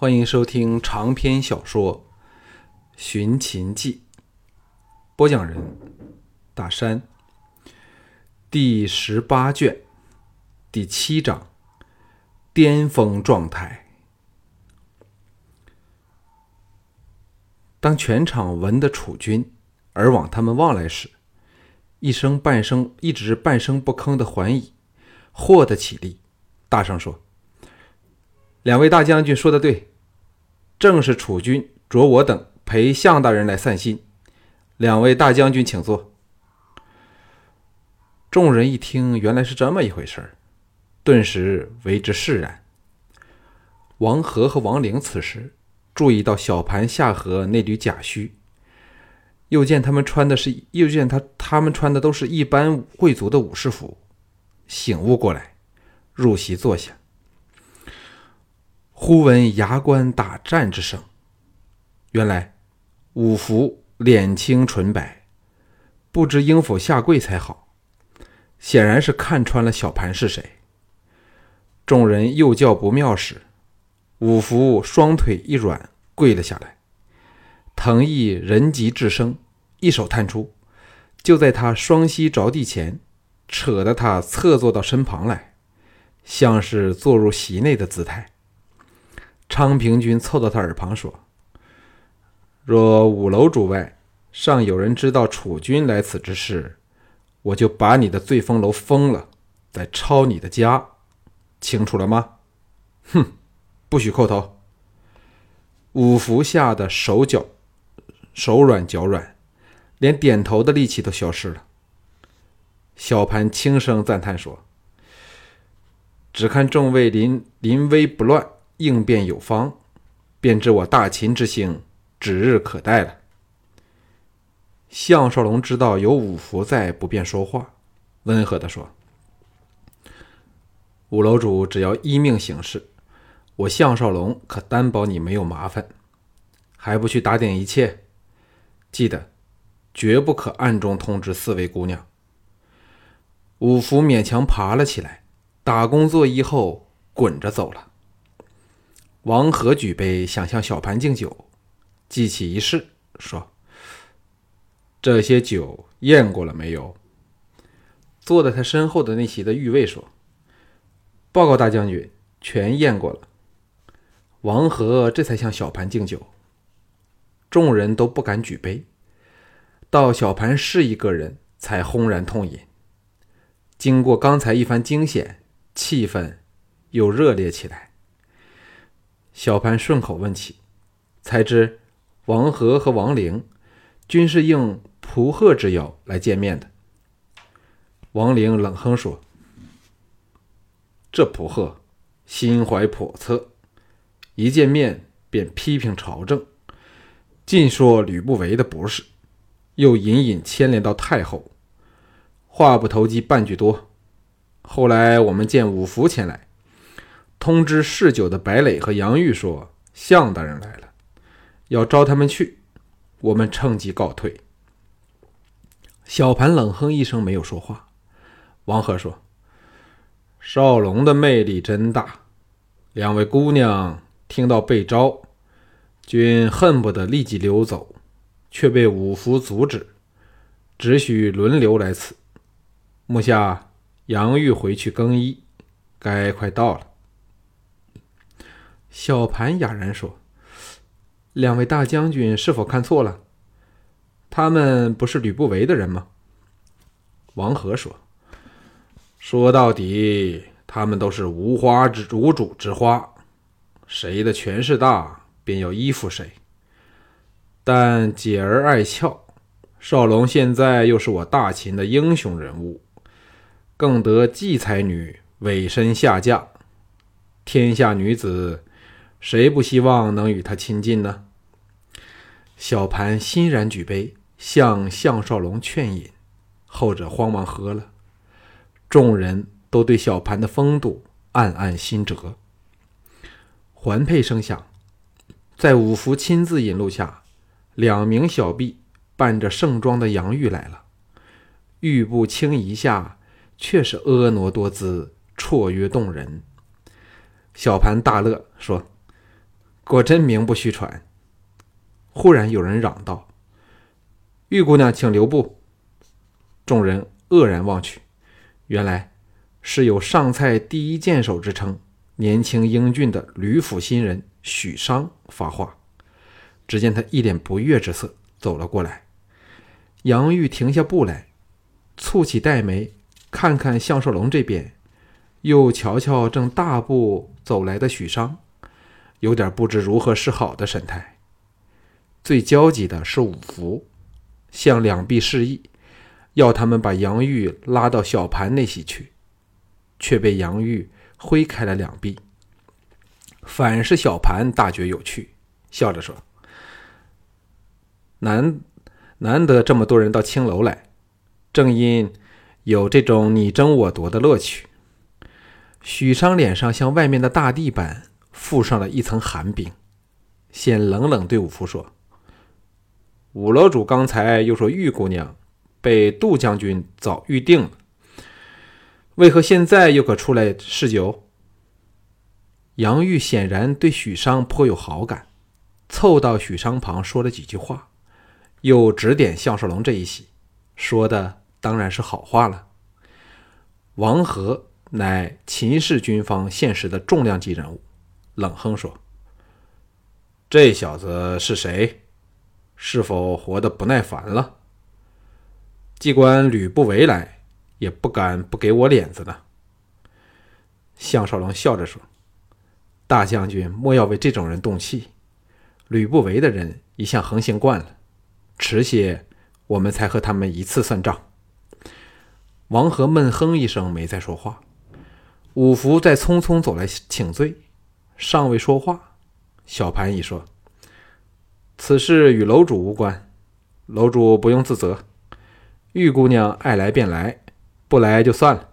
欢迎收听长篇小说《寻秦记》，播讲人：大山。第十八卷，第七章：巅峰状态。当全场闻得楚军而往他们望来时，一声半声一直半声不吭的桓乙，豁得起立，大声说。两位大将军说的对，正是楚军着我等陪项大人来散心。两位大将军请坐。众人一听，原来是这么一回事儿，顿时为之释然。王和和王陵此时注意到小盘下颌那缕甲须，又见他们穿的是，又见他他们穿的都是一般贵族的武士服，醒悟过来，入席坐下。忽闻牙关打战之声，原来五福脸青唇白，不知应否下跪才好。显然是看穿了小盘是谁。众人又叫不妙时，五福双腿一软，跪了下来。藤毅人急智生，一手探出，就在他双膝着地前，扯得他侧坐到身旁来，像是坐入席内的姿态。昌平君凑到他耳旁说：“若五楼主外尚有人知道楚军来此之事，我就把你的醉风楼封了，再抄你的家，清楚了吗？”哼，不许叩头！五福吓得手脚手软脚软，连点头的力气都消失了。小盘轻声赞叹说：“只看众位临临危不乱。”应变有方，便知我大秦之兴指日可待了。项少龙知道有五福在，不便说话，温和的说：“五楼主只要依命行事，我项少龙可担保你没有麻烦。还不去打点一切？记得，绝不可暗中通知四位姑娘。”五福勉强爬了起来，打工作揖后，滚着走了。王和举杯，想向小盘敬酒，记起一事，说：“这些酒验过了没有？”坐在他身后的那席的御卫说：“报告大将军，全验过了。”王和这才向小盘敬酒。众人都不敢举杯，到小盘是一个人，才轰然痛饮。经过刚才一番惊险，气氛又热烈起来。小盘顺口问起，才知王和和王陵均是应蒲贺之邀来见面的。王陵冷哼说：“这蒲贺心怀叵测，一见面便批评朝政，尽说吕不韦的不是，又隐隐牵连到太后，话不投机半句多。后来我们见五福前来。”通知嗜酒的白磊和杨玉说：“向大人来了，要招他们去。”我们趁机告退。小盘冷哼一声，没有说话。王和说：“少龙的魅力真大。两位姑娘听到被招，均恨不得立即溜走，却被五福阻止，只许轮流来此。目下杨玉回去更衣，该快到了。”小盘哑然说：“两位大将军是否看错了？他们不是吕不韦的人吗？”王和说：“说到底，他们都是无花之无主之花，谁的权势大，便要依附谁。但姐儿爱俏，少龙现在又是我大秦的英雄人物，更得季才女委身下嫁，天下女子。”谁不希望能与他亲近呢？小盘欣然举杯，向项少龙劝饮，后者慌忙喝了。众人都对小盘的风度暗暗心折。环佩声响，在五福亲自引路下，两名小婢伴着盛装的杨玉来了。玉步轻移下，却是婀娜多姿，绰约动人。小盘大乐，说。果真名不虚传。忽然有人嚷道：“玉姑娘，请留步！”众人愕然望去，原来是有上蔡第一剑手之称、年轻英俊的吕府新人许商发话。只见他一脸不悦之色走了过来，杨玉停下步来，蹙起黛眉，看看项寿龙这边，又瞧瞧正大步走来的许商，有点不知如何是好的神态。最焦急的是五福，向两臂示意，要他们把杨玉拉到小盘那席去，却被杨玉挥开了两臂。反是小盘大觉有趣，笑着说。难难得这么多人到青楼来，正因有这种你争我夺的乐趣。许商脸上像外面的大地般附上了一层寒冰，先冷冷对五福说：“五楼主刚才又说玉姑娘被杜将军早预定了，为何现在又可出来试酒？”杨玉显然对许商颇有好感，凑到许商旁说了几句话。又指点项少龙这一席，说的当然是好话了。王和乃秦氏军方现实的重量级人物，冷哼说：“这小子是谁？是否活得不耐烦了？机关吕不韦来，也不敢不给我脸子呢。”项少龙笑着说：“大将军莫要为这种人动气，吕不韦的人一向横行惯了。”迟些，我们才和他们一次算账。王和闷哼一声，没再说话。五福在匆匆走来请罪，尚未说话，小盘已说：“此事与楼主无关，楼主不用自责。玉姑娘爱来便来，不来就算了。”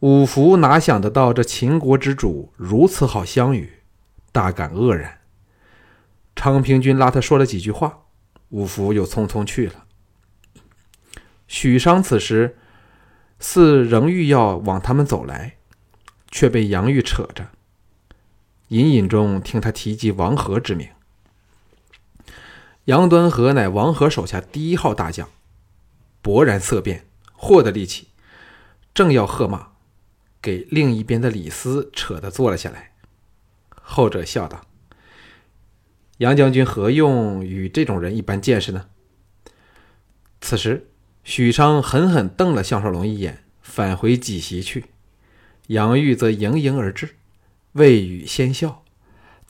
五福哪想得到这秦国之主如此好相与，大感愕然。昌平君拉他说了几句话。五福又匆匆去了。许商此时似仍欲要往他们走来，却被杨玉扯着，隐隐中听他提及王和之名。杨端和乃王和手下第一号大将，勃然色变，获得力气，正要喝骂，给另一边的李斯扯得坐了下来。后者笑道。杨将军何用与这种人一般见识呢？此时，许昌狠狠瞪了项少龙一眼，返回几席去。杨玉则盈盈而至，未语先笑，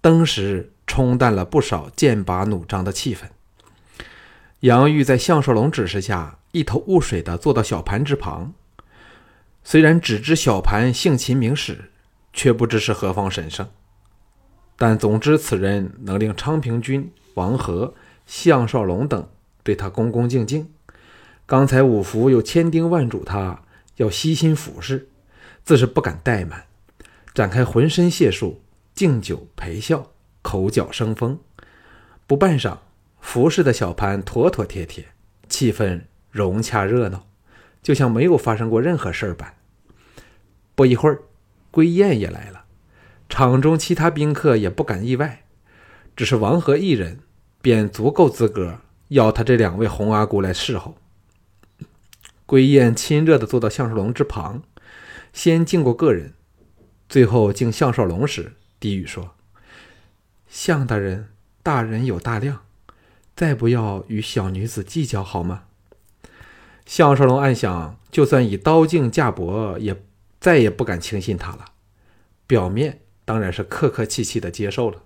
登时冲淡了不少剑拔弩张的气氛。杨玉在项少龙指示下，一头雾水地坐到小盘之旁。虽然只知小盘姓秦名史，却不知是何方神圣。但总之，此人能令昌平君、王和、项少龙等对他恭恭敬敬。刚才五福又千叮万嘱他要悉心服侍，自是不敢怠慢，展开浑身解数，敬酒陪笑，口角生风。不半晌，服侍的小盘妥妥帖帖，气氛融洽热闹，就像没有发生过任何事儿般。不一会儿，归燕也来了。场中其他宾客也不敢意外，只是王和一人便足够资格要他这两位红阿姑来侍候。归燕亲热地坐到项少龙之旁，先敬过个人，最后敬项少龙时，低语说：“项大人，大人有大量，再不要与小女子计较好吗？”项少龙暗想，就算以刀镜架脖，也再也不敢轻信他了。表面。当然是客客气气的接受了。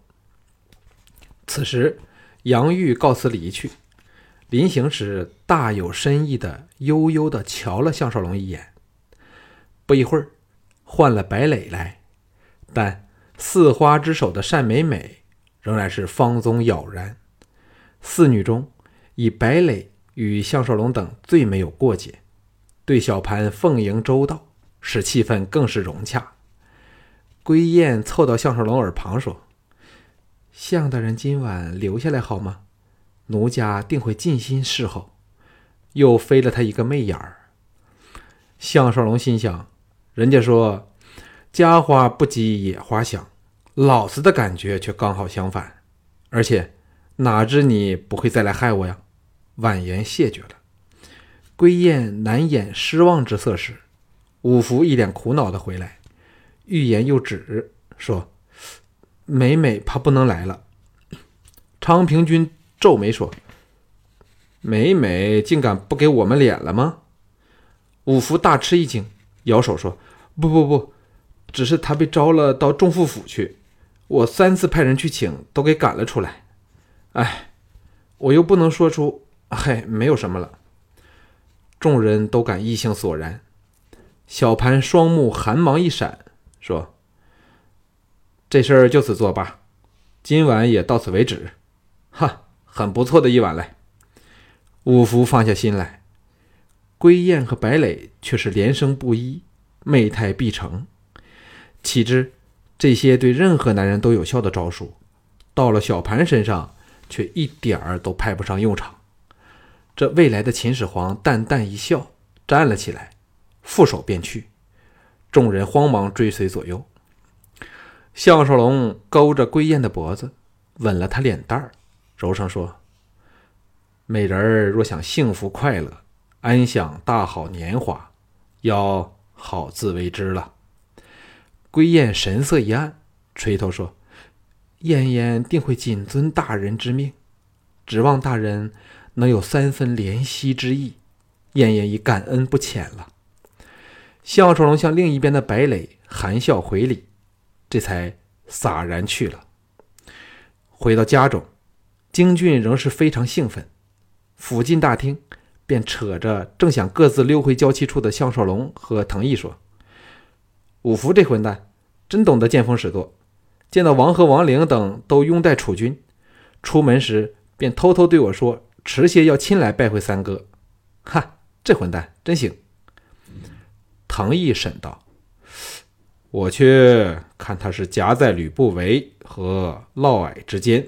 此时，杨玉告辞离去，临行时大有深意的悠悠的瞧了项少龙一眼。不一会儿，换了白磊来，但四花之首的单美美仍然是芳踪杳然。四女中，以白磊与项少龙等最没有过节，对小盘奉迎周到，使气氛更是融洽。归燕凑到项少龙耳旁说：“项大人今晚留下来好吗？奴家定会尽心侍候。”又飞了他一个媚眼儿。项少龙心想：人家说“家花不及野花香”，老子的感觉却刚好相反，而且哪知你不会再来害我呀？婉言谢绝了。归雁难掩失望之色时，五福一脸苦恼的回来，欲言又止，说：“美美怕不能来了。”昌平君皱眉说：“美美竟敢不给我们脸了吗？”五福大吃一惊，摇手说：“不不不，只是他被招了到仲父府去，我三次派人去请，都给赶了出来。哎，我又不能说出，嗨，没有什么了。”众人都感异性索然。小盘双目寒芒一闪，说：“这事儿就此作罢，今晚也到此为止。”哈，很不错的一晚来。五福放下心来，归雁和白磊却是连声不依，媚态必成。岂知这些对任何男人都有效的招数，到了小盘身上却一点儿都派不上用场。这未来的秦始皇淡淡一笑，站了起来，负手便去。众人慌忙追随左右。项少龙勾着归雁的脖子，吻了她脸蛋儿。柔声说：“美人儿若想幸福快乐，安享大好年华，要好自为之了。”归雁神色一暗，垂头说：“燕燕定会谨遵大人之命，指望大人能有三分怜惜之意，燕燕已感恩不浅了。”项少龙向另一边的白磊含笑回礼，这才洒然去了。回到家中。京俊仍是非常兴奋，甫进大厅，便扯着正想各自溜回娇妻处的项少龙和藤毅说：“五福这混蛋真懂得见风使舵，见到王和王陵等都拥戴楚军，出门时便偷偷对我说迟些要亲来拜会三哥。哈，这混蛋真行。”藤毅审道：“我却看他是夹在吕不韦和嫪毐之间。”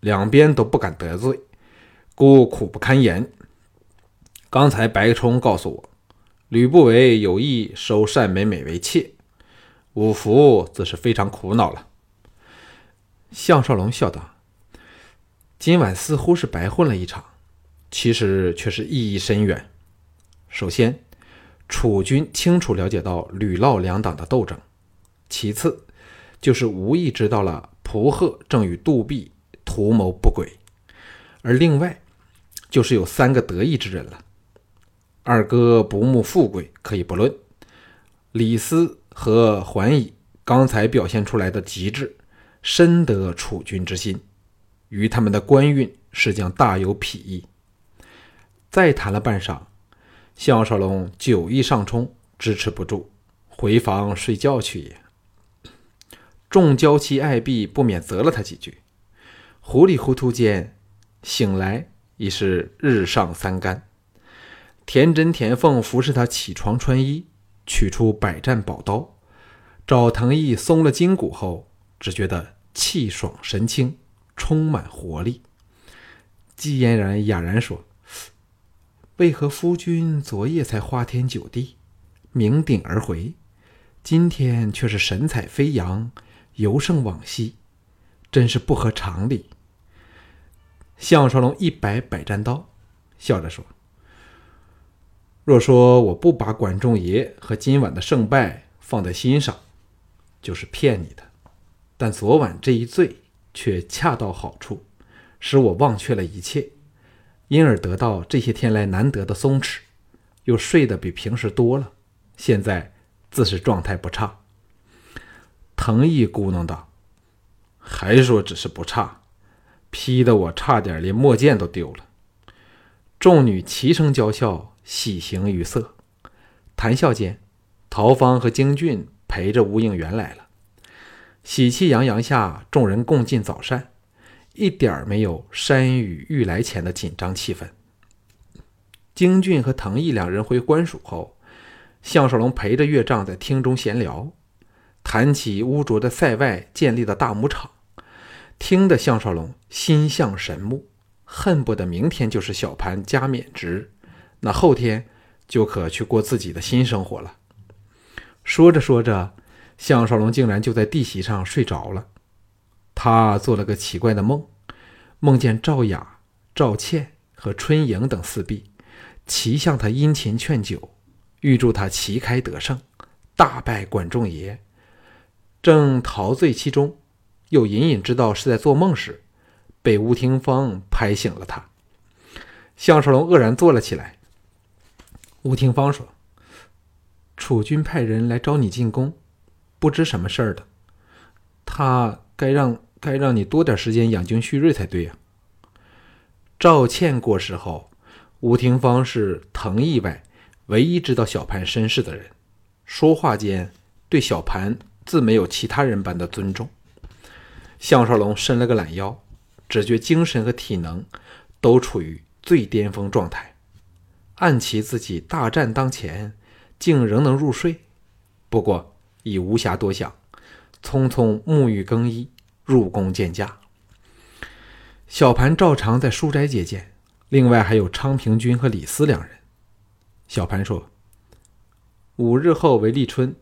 两边都不敢得罪，故苦不堪言。刚才白冲告诉我，吕不韦有意收单美美为妾，五福自是非常苦恼了。项少龙笑道：“今晚似乎是白混了一场，其实却是意义深远。首先，楚军清楚了解到吕嫪两党的斗争；其次，就是无意知道了蒲贺正与杜弼。”图谋不轨，而另外就是有三个得意之人了。二哥不慕富贵，可以不论。李斯和桓乙刚才表现出来的极致，深得楚君之心，与他们的官运是将大有裨益。再谈了半晌，项少龙酒意上冲，支持不住，回房睡觉去也。众娇妻爱婢不免责了他几句。糊里糊涂间醒来，已是日上三竿。田真、田凤服侍他起床穿衣，取出百战宝刀。赵腾毅松了筋骨后，只觉得气爽神清，充满活力。季嫣然哑然说：“为何夫君昨夜才花天酒地，酩酊而回，今天却是神采飞扬，尤胜往昔，真是不合常理。”项少龙一摆百战刀，笑着说：“若说我不把管仲爷和今晚的胜败放在心上，就是骗你的。但昨晚这一醉，却恰到好处，使我忘却了一切，因而得到这些天来难得的松弛，又睡得比平时多了。现在自是状态不差。”藤毅咕哝道：“还说只是不差。”劈得我差点连墨剑都丢了。众女齐声娇笑，喜形于色。谈笑间，陶芳和京俊陪着吴应元来了。喜气洋洋下，众人共进早膳，一点儿没有山雨欲来前的紧张气氛。京俊和藤毅两人回官署后，项少龙陪着岳丈在厅中闲聊，谈起污浊的塞外建立的大牧场。听得项少龙心向神木，恨不得明天就是小盘加冕职，那后天就可去过自己的新生活了。说着说着，项少龙竟然就在地席上睡着了。他做了个奇怪的梦，梦见赵雅、赵倩和春莹等四婢齐向他殷勤劝酒，预祝他旗开得胜，大败管仲爷。正陶醉其中，又隐隐知道是在做梦时，被吴廷芳拍醒了他。项少龙愕然坐了起来。吴廷芳说：“楚军派人来招你进宫，不知什么事儿的。他该让该让你多点时间养精蓄锐才对呀。”赵倩过世后，吴廷芳是藤意外唯一知道小盘身世的人，说话间对小盘自没有其他人般的尊重。项少龙伸了个懒腰，只觉精神和体能都处于。最巅峰状态，暗其自己大战当前，竟仍能入睡。不过已无暇多想，匆匆沐浴更衣，入宫见驾。小盘照常在书斋接见，另外还有昌平君和李斯两人。小盘说：“五日后为立春，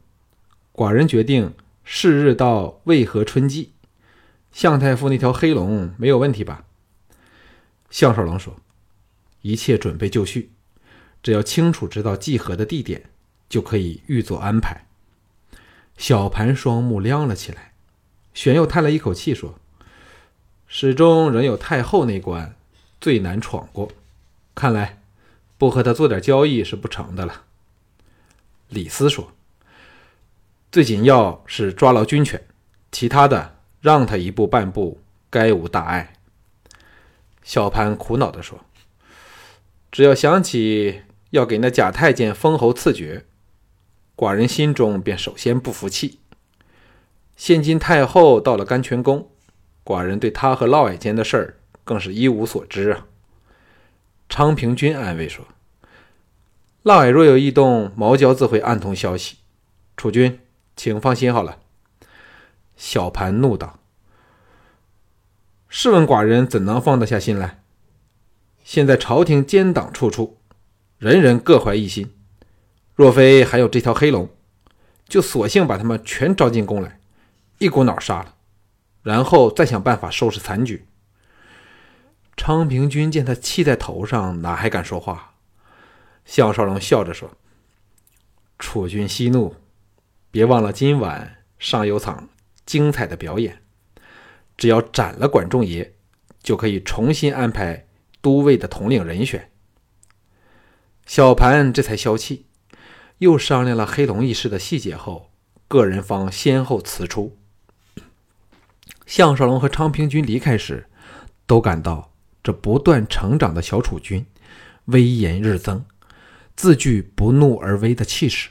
寡人决定是日到渭河春季。向太傅那条黑龙没有问题吧？”项少龙说。一切准备就绪，只要清楚知道集合的地点，就可以预做安排。小盘双目亮了起来，玄又叹了一口气说：“始终仍有太后那关最难闯过，看来不和他做点交易是不成的了。”李斯说：“最紧要是抓牢军权，其他的让他一步半步，该无大碍。”小盘苦恼地说。只要想起要给那假太监封侯赐爵，寡人心中便首先不服气。现今太后到了甘泉宫，寡人对她和嫪毐间的事儿更是一无所知啊。昌平君安慰说：“嫪毐若有异动，毛娇自会暗通消息。楚君，请放心好了。”小盘怒道：“试问寡人怎能放得下心来？”现在朝廷奸党处处，人人各怀一心。若非还有这条黑龙，就索性把他们全招进宫来，一股脑杀了，然后再想办法收拾残局。昌平君见他气在头上，哪还敢说话？项少龙笑着说：“楚君息怒，别忘了今晚尚有场精彩的表演。只要斩了管仲爷，就可以重新安排。”都尉的统领人选，小盘这才消气，又商量了黑龙一事的细节后，个人方先后辞出。项少龙和昌平君离开时，都感到这不断成长的小楚军威严日增，自具不怒而威的气势，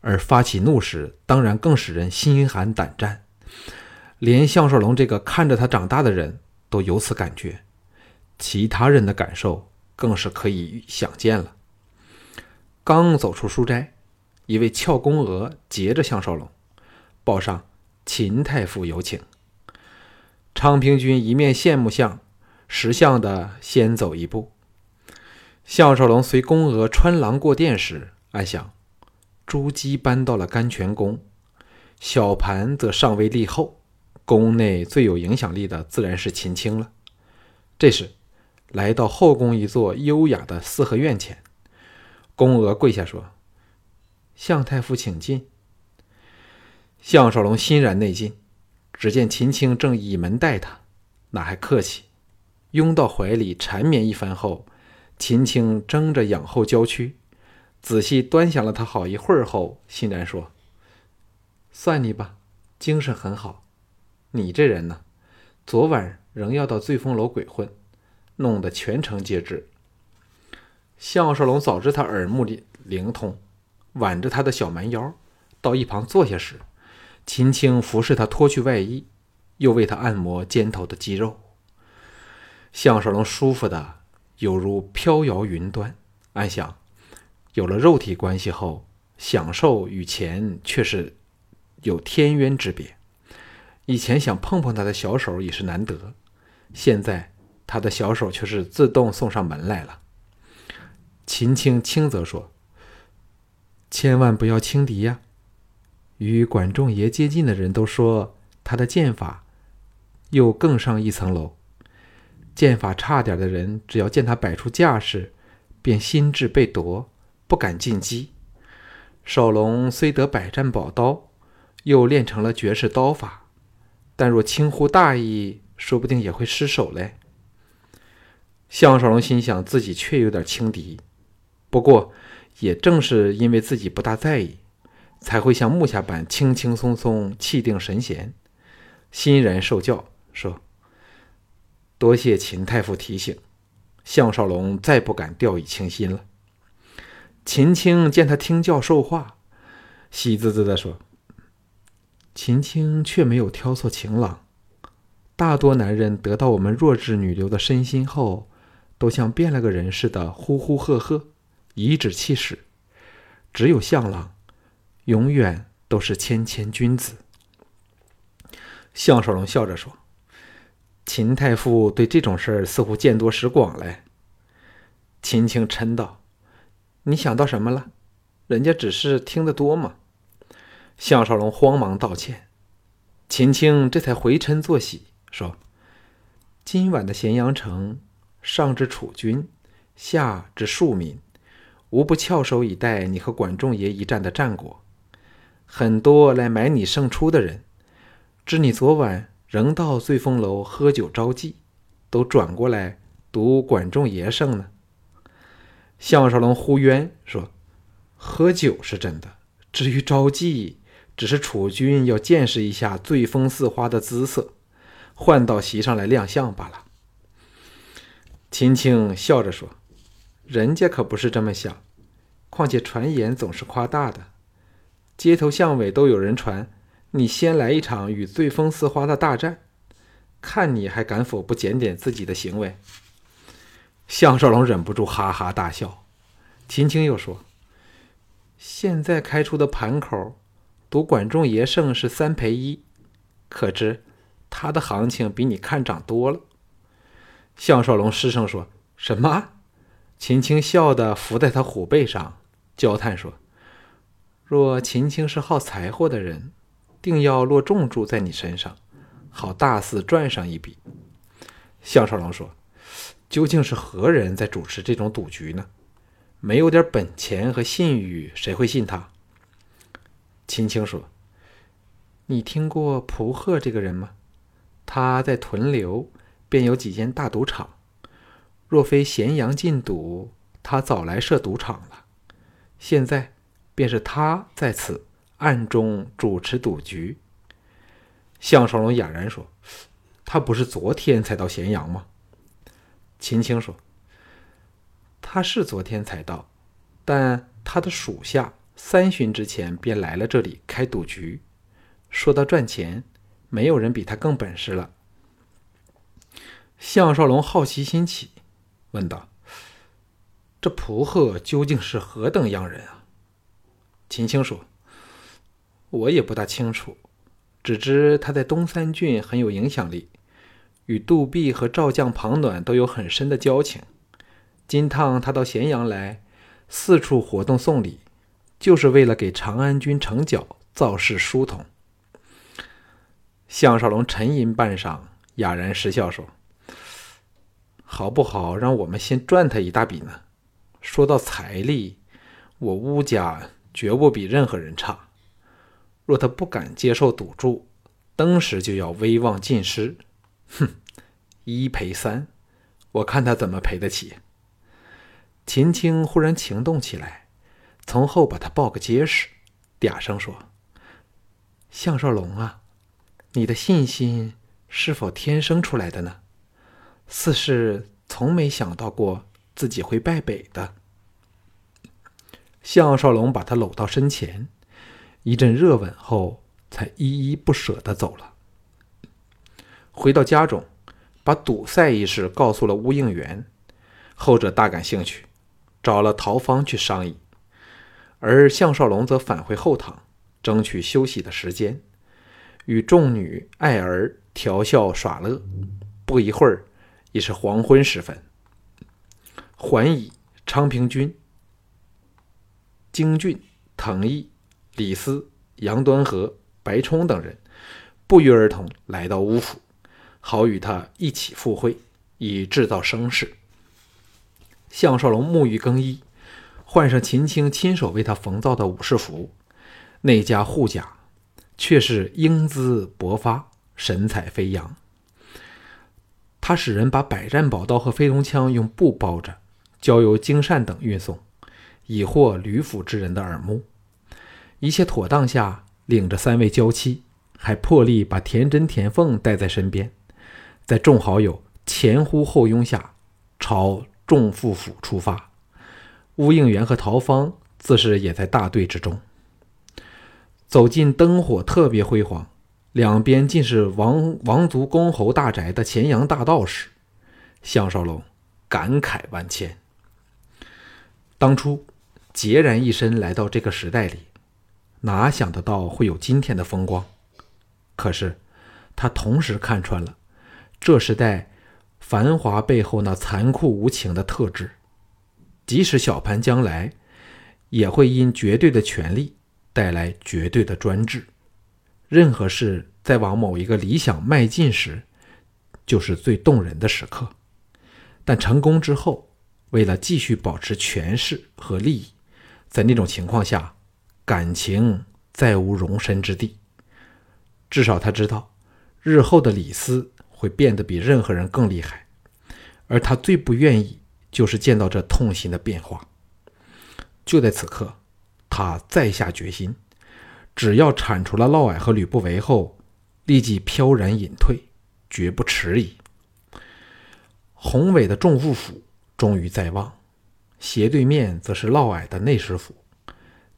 而发起怒时，当然更使人心寒胆战。连项少龙这个看着他长大的人都有此感觉。其他人的感受更是可以想见了。刚走出书斋，一位俏宫娥截着项少龙，报上秦太傅有请。昌平君一面羡慕相，识相的先走一步。项少龙随宫娥穿廊过殿时，暗想：朱姬搬到了甘泉宫，小盘则尚未立后，宫内最有影响力的自然是秦青了。这时。来到后宫一座优雅的四合院前，宫娥跪下说：“向太傅请进。”项少龙欣然内进，只见秦青正倚门待他，哪还客气，拥到怀里缠绵一番后，秦青睁着仰后娇躯，仔细端详了他好一会儿后，欣然说：“算你吧，精神很好。你这人呢，昨晚仍要到醉风楼鬼混。”弄得全城皆知。项少龙早知他耳目灵通，挽着他的小蛮腰到一旁坐下时，秦青服侍他脱去外衣，又为他按摩肩头的肌肉。项少龙舒服的犹如飘摇云端，暗想：有了肉体关系后，享受与钱却是有天渊之别。以前想碰碰他的小手已是难得，现在。他的小手却是自动送上门来了。秦青轻则说：“千万不要轻敌呀！与管仲爷接近的人都说他的剑法又更上一层楼。剑法差点的人，只要见他摆出架势，便心智被夺，不敢进击。少龙虽得百战宝刀，又练成了绝世刀法，但若轻忽大意，说不定也会失手嘞。项少龙心想，自己确有点轻敌，不过也正是因为自己不大在意，才会像木下般轻轻松松、气定神闲。欣然受教，说。多谢秦太傅提醒，项少龙再不敢掉以轻心了。秦青见他听教授话，喜滋滋地说：“秦青却没有挑错情郎。大多男人得到我们弱智女流的身心后，都像变了个人似的，呼呼喝喝，颐指气使。只有项郎，永远都是谦谦君子。”项少龙笑着说。秦太傅对这种事儿似乎见多识广嘞。秦青嗔道：“你想到什么了？人家只是听得多嘛。”项少龙慌忙道歉。秦青这才回嗔作喜，说：“今晚的咸阳城，上至楚军，下至庶民，无不翘首以待你和管仲爷一战的战果。很多来买你胜出的人，知你昨晚。”仍到醉风楼喝酒招妓，都转过来读管仲爷胜呢。项少龙呼冤说：“喝酒是真的，至于招妓，只是楚军要见识一下醉风似花的姿色，换到席上来亮相罢了。”秦青笑着说：“人家可不是这么想，况且传言总是夸大的，街头巷尾都有人传。”你先来一场与醉风似花的大战，看你还敢否不检点自己的行为？项少龙忍不住哈哈大笑。秦青又说：“现在开出的盘口，赌管仲爷胜是三赔一，可知他的行情比你看涨多了。”项少龙失声说：“什么？”秦青笑得伏在他虎背上，娇叹说：“若秦青是好财货的人。”定要落重注在你身上，好大肆赚上一笔。项少龙说：“究竟是何人在主持这种赌局呢？没有点本钱和信誉，谁会信他？”秦青说：“你听过蒲鹤这个人吗？他在屯留便有几间大赌场，若非咸阳禁赌，他早来设赌场了。现在便是他在此。”暗中主持赌局。项少龙哑然说：“他不是昨天才到咸阳吗？”秦青说：“他是昨天才到，但他的属下三旬之前便来了这里开赌局。说到赚钱，没有人比他更本事了。”项少龙好奇心起，问道：“这蒲鹤究竟是何等样人啊？”秦青说。我也不大清楚，只知他在东三郡很有影响力，与杜弼和赵将庞暖都有很深的交情。今趟他到咸阳来，四处活动送礼，就是为了给长安军成角造势疏通。项少龙沉吟半晌，哑然失笑说：“好不好？让我们先赚他一大笔呢？说到财力，我乌家绝不比任何人差。”若他不敢接受赌注，登时就要威望尽失。哼，一赔三，我看他怎么赔得起。秦青忽然情动起来，从后把他抱个结实，嗲声说：“项少龙啊，你的信心是否天生出来的呢？似是从没想到过自己会败北的。”项少龙把他搂到身前。一阵热吻后，才依依不舍地走了。回到家中，把赌赛一事告诉了乌应元，后者大感兴趣，找了陶芳去商议。而项少龙则返回后堂，争取休息的时间，与众女爱儿调笑耍乐。不一会儿，已是黄昏时分。桓乙、昌平君、京俊、滕毅。李斯、杨端和、白冲等人不约而同来到乌府，好与他一起赴会，以制造声势。项少龙沐浴更衣，换上秦青亲手为他缝造的武士服，那加护甲却是英姿勃发，神采飞扬。他使人把百战宝刀和飞龙枪用布包着，交由金善等运送，以获吕府之人的耳目。一切妥当下，领着三位娇妻，还破例把田真、田凤带在身边，在众好友前呼后拥下，朝众父府出发。乌应元和陶芳自是也在大队之中。走进灯火特别辉煌。两边尽是王王族公侯大宅的前阳大道时，项少龙感慨万千。当初孑然一身来到这个时代里，哪想得到会有今天的风光？可是他同时看穿了这时代繁华背后那残酷无情的特质。即使小盘将来也会因绝对的权力带来绝对的专制。任何事在往某一个理想迈进时，就是最动人的时刻。但成功之后，为了继续保持权势和利益，在那种情况下，感情再无容身之地。至少他知道，日后的李斯会变得比任何人更厉害，而他最不愿意就是见到这痛心的变化。就在此刻，他再下决心。只要铲除了嫪毐和吕不韦后，立即飘然隐退，绝不迟疑。宏伟的众父府终于在望，斜对面则是嫪毐的内史府。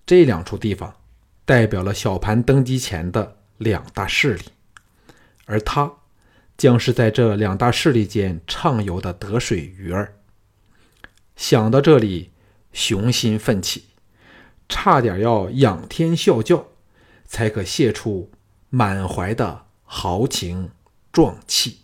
这两处地方代表了小盘登基前的两大势力，而他将是在这两大势力间畅游的得水鱼儿。想到这里，雄心奋起，差点要仰天笑叫。才可泄出满怀的豪情壮气。